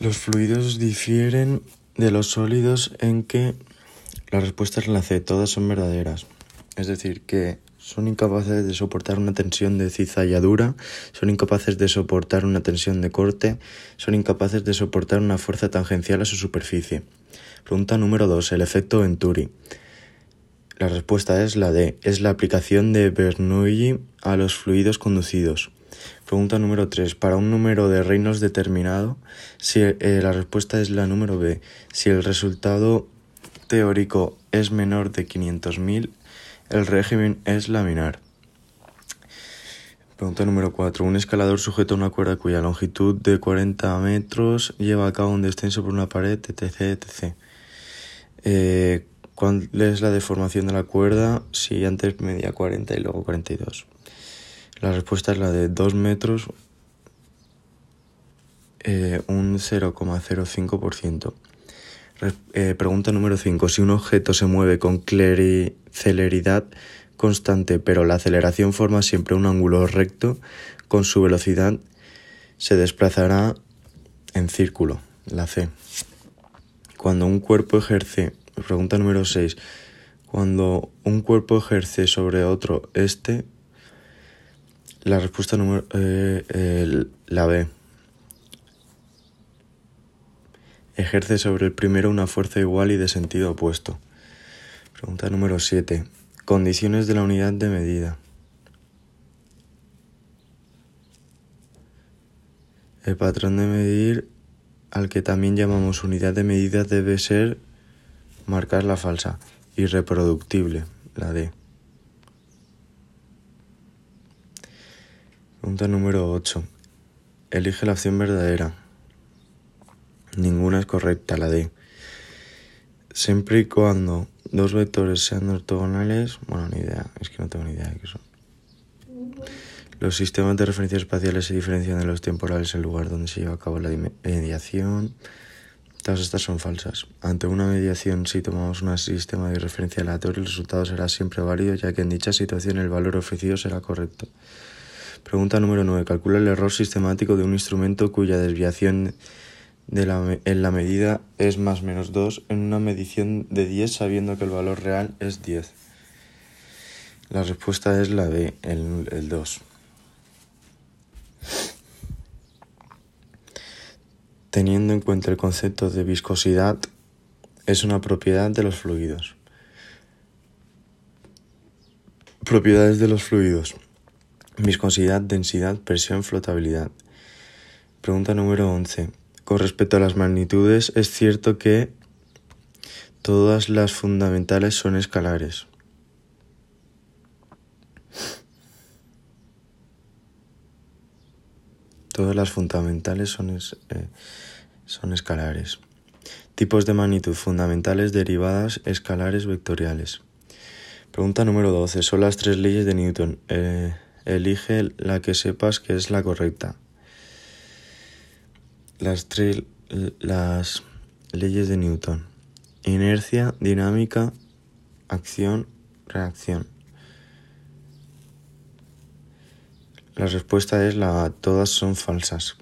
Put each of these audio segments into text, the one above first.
Los fluidos difieren de los sólidos en que la respuesta es la C, todas son verdaderas. Es decir, que son incapaces de soportar una tensión de cizalladura, son incapaces de soportar una tensión de corte, son incapaces de soportar una fuerza tangencial a su superficie. Pregunta número 2. El efecto Venturi. La respuesta es la D. Es la aplicación de Bernoulli a los fluidos conducidos. Pregunta número 3. Para un número de reinos determinado, si, eh, la respuesta es la número B. Si el resultado teórico es menor de 500.000, el régimen es laminar. Pregunta número 4. Un escalador sujeta una cuerda cuya longitud de 40 metros lleva a cabo un descenso por una pared, etc. etc. Eh, ¿Cuál es la deformación de la cuerda si antes medía 40 y luego 42? La respuesta es la de 2 metros, eh, un 0,05%. Eh, pregunta número 5. Si un objeto se mueve con celeridad constante, pero la aceleración forma siempre un ángulo recto, con su velocidad se desplazará en círculo, la C. Cuando un cuerpo ejerce, pregunta número 6. Cuando un cuerpo ejerce sobre otro este la respuesta número eh, la B. Ejerce sobre el primero una fuerza igual y de sentido opuesto. Pregunta número 7. Condiciones de la unidad de medida. El patrón de medir al que también llamamos unidad de medida debe ser marcar la falsa, irreproductible, la D. Pregunta número 8. Elige la opción verdadera. Ninguna es correcta, la D. Siempre y cuando dos vectores sean ortogonales, bueno, ni idea, es que no tengo ni idea de qué son. Los sistemas de referencia espaciales se diferencian de los temporales el lugar donde se lleva a cabo la mediación. Todas estas son falsas. Ante una mediación, si tomamos un sistema de referencia aleatorio, el resultado será siempre válido, ya que en dicha situación el valor ofrecido será correcto. Pregunta número 9. Calcula el error sistemático de un instrumento cuya desviación en la medida es más menos 2 en una medición de 10 sabiendo que el valor real es 10. La respuesta es la B, el, el 2. Teniendo en cuenta el concepto de viscosidad, es una propiedad de los fluidos. Propiedades de los fluidos. Viscosidad, densidad, presión, flotabilidad. Pregunta número 11. Con respecto a las magnitudes, es cierto que todas las fundamentales son escalares. Todas las fundamentales son, eh, son escalares. Tipos de magnitud fundamentales, derivadas, escalares, vectoriales. Pregunta número 12. Son las tres leyes de Newton. Eh, elige la que sepas que es la correcta. Las tres las leyes de Newton. Inercia, dinámica, acción, reacción. La respuesta es la todas son falsas.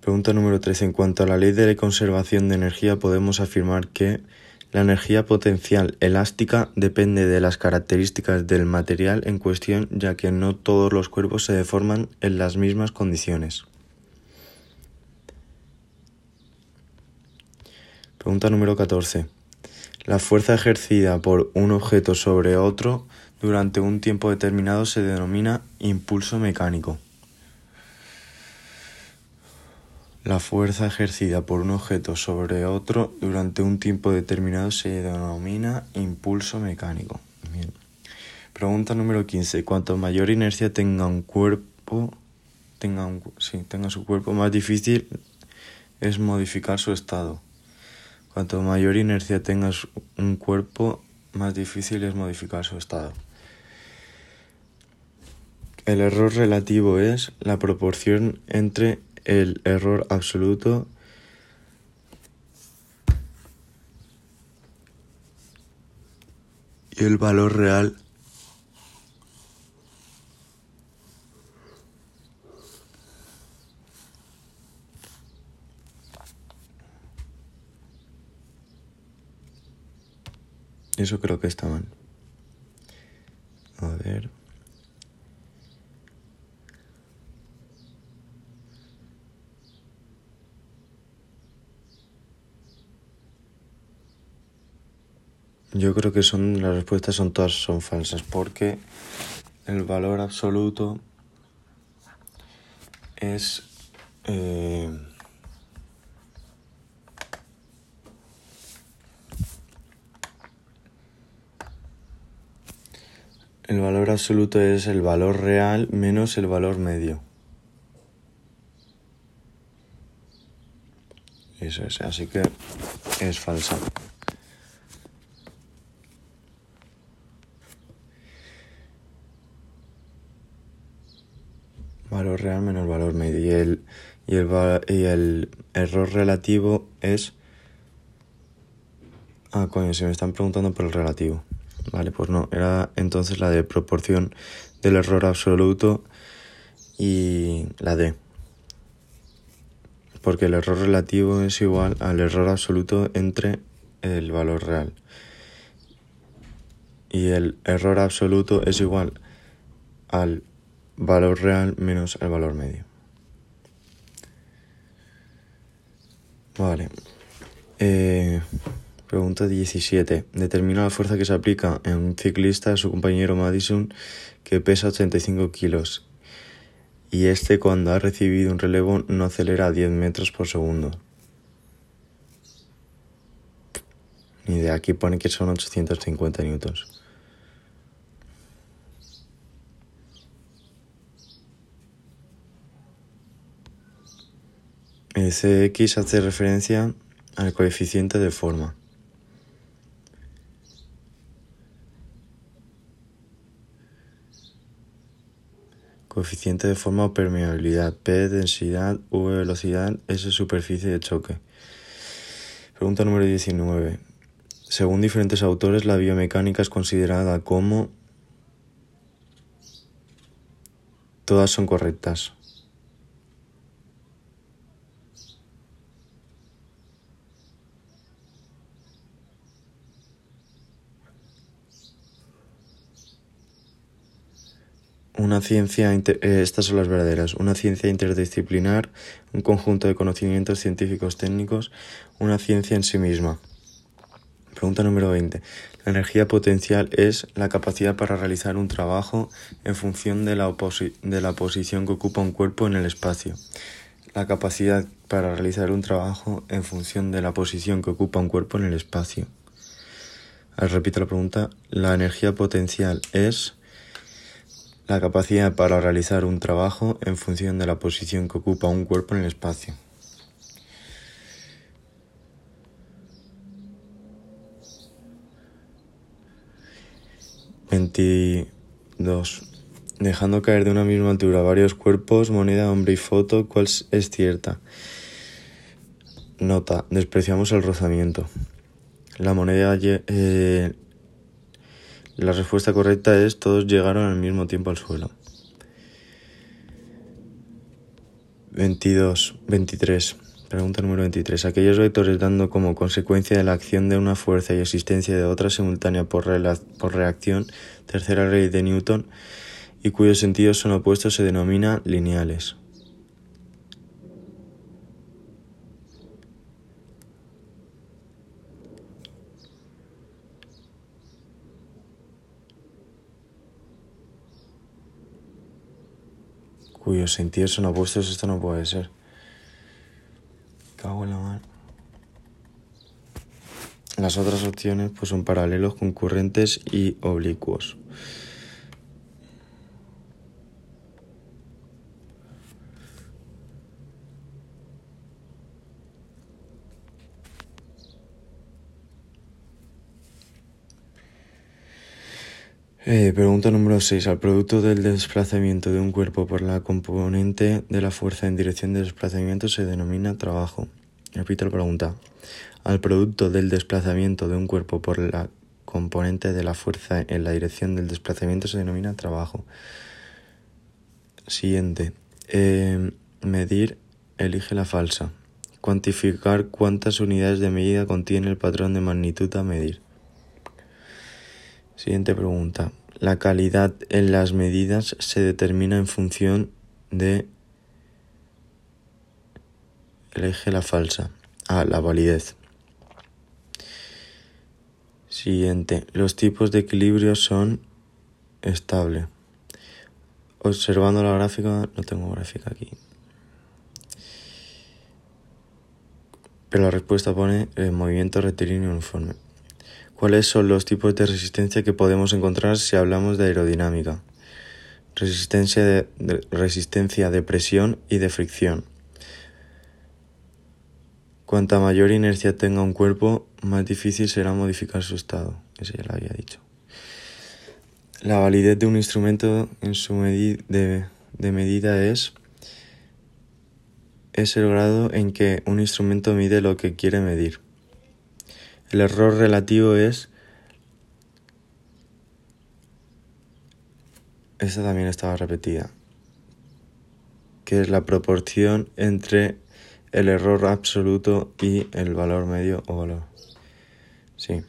Pregunta número 13. En cuanto a la ley de conservación de energía, podemos afirmar que la energía potencial elástica depende de las características del material en cuestión, ya que no todos los cuerpos se deforman en las mismas condiciones. Pregunta número 14. La fuerza ejercida por un objeto sobre otro durante un tiempo determinado se denomina impulso mecánico. La fuerza ejercida por un objeto sobre otro durante un tiempo determinado se denomina impulso mecánico. Pregunta número 15. Cuanto mayor inercia tenga un cuerpo, tenga, tenga su cuerpo, más difícil es modificar su estado. Cuanto mayor inercia tenga un cuerpo, más difícil es modificar su estado. El error relativo es la proporción entre el error absoluto y el valor real Eso creo que está mal. Yo creo que son las respuestas son todas son falsas porque el valor absoluto es eh, el valor absoluto es el valor real menos el valor medio. Eso es, así que es falsa. valor real menos valor medio. Y el, y el, y el error relativo es... Ah, coño, se me están preguntando por el relativo. Vale, pues no, era entonces la de proporción del error absoluto y la D. Porque el error relativo es igual al error absoluto entre el valor real. Y el error absoluto es igual al valor real menos el valor medio. Vale. Eh, pregunta 17. Determina la fuerza que se aplica en un ciclista a su compañero Madison que pesa 85 kilos y este cuando ha recibido un relevo no acelera a 10 metros por segundo. Ni de aquí pone que son 850 newtons. Cx hace referencia al coeficiente de forma. Coeficiente de forma o permeabilidad, P densidad, V velocidad, S superficie de choque. Pregunta número 19. Según diferentes autores, la biomecánica es considerada como... Todas son correctas. Una ciencia, eh, estas son las verdaderas, una ciencia interdisciplinar, un conjunto de conocimientos científicos técnicos, una ciencia en sí misma. Pregunta número 20. La energía potencial es la capacidad para realizar un trabajo en función de la, de la posición que ocupa un cuerpo en el espacio. La capacidad para realizar un trabajo en función de la posición que ocupa un cuerpo en el espacio. repito la pregunta. La energía potencial es la capacidad para realizar un trabajo en función de la posición que ocupa un cuerpo en el espacio. Veintidós. Dejando caer de una misma altura varios cuerpos, moneda, hombre y foto, ¿cuál es cierta? Nota, despreciamos el rozamiento. La moneda eh, la respuesta correcta es todos llegaron al mismo tiempo al suelo. 22, 23. Pregunta número 23. Aquellos vectores dando como consecuencia de la acción de una fuerza y existencia de otra simultánea por, reacción, tercera ley de Newton, y cuyos sentidos son opuestos se denominan lineales. Cuyos sentidos son opuestos, esto no puede ser. Cago en la mano. Las otras opciones pues son paralelos, concurrentes y oblicuos. Eh, pregunta número 6. Al producto del desplazamiento de un cuerpo por la componente de la fuerza en dirección de desplazamiento se denomina trabajo. Repito la pregunta. Al producto del desplazamiento de un cuerpo por la componente de la fuerza en la dirección del desplazamiento se denomina trabajo. Siguiente. Eh, medir. Elige la falsa. Cuantificar cuántas unidades de medida contiene el patrón de magnitud a medir. Siguiente pregunta. La calidad en las medidas se determina en función de eje la falsa. Ah, la validez. Siguiente. Los tipos de equilibrio son estable. Observando la gráfica, no tengo gráfica aquí. Pero la respuesta pone el movimiento rectilíneo uniforme. ¿Cuáles son los tipos de resistencia que podemos encontrar si hablamos de aerodinámica? Resistencia de, resistencia de presión y de fricción. Cuanta mayor inercia tenga un cuerpo, más difícil será modificar su estado. Eso ya lo había dicho. La validez de un instrumento en su de, de medida es, es el grado en que un instrumento mide lo que quiere medir. El error relativo es... Esta también estaba repetida. Que es la proporción entre el error absoluto y el valor medio o valor. Sí.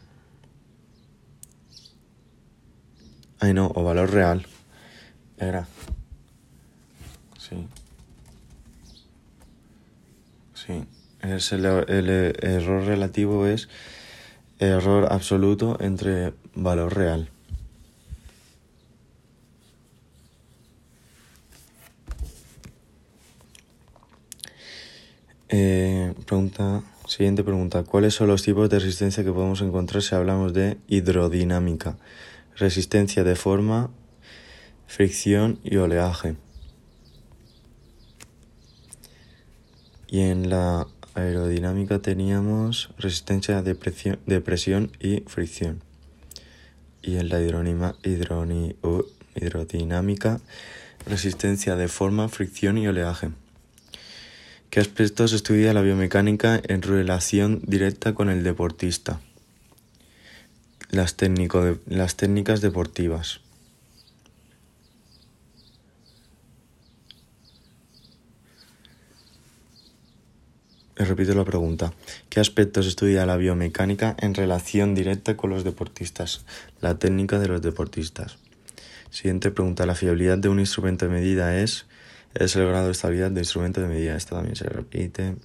Ay no, o valor real. Era. Sí. Sí. Es el, el error relativo es error absoluto entre valor real. Eh, pregunta, siguiente pregunta. ¿Cuáles son los tipos de resistencia que podemos encontrar si hablamos de hidrodinámica? Resistencia de forma, fricción y oleaje. Y en la aerodinámica teníamos resistencia de presión, de presión y fricción. Y en la hidrodinámica, resistencia de forma, fricción y oleaje. ¿Qué aspectos estudia la biomecánica en relación directa con el deportista? Las técnicas deportivas. Repito la pregunta. ¿Qué aspectos estudia la biomecánica en relación directa con los deportistas? La técnica de los deportistas. Siguiente pregunta. La fiabilidad de un instrumento de medida es, es el grado de estabilidad del instrumento de medida. Esto también se repite.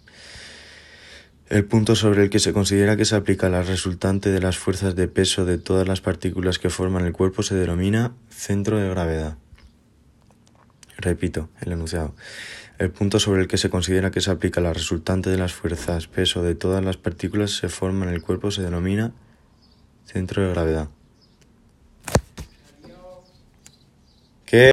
El punto sobre el que se considera que se aplica la resultante de las fuerzas de peso de todas las partículas que forman el cuerpo se denomina centro de gravedad. Repito el enunciado. El punto sobre el que se considera que se aplica la resultante de las fuerzas peso de todas las partículas se forma en el cuerpo se denomina centro de gravedad.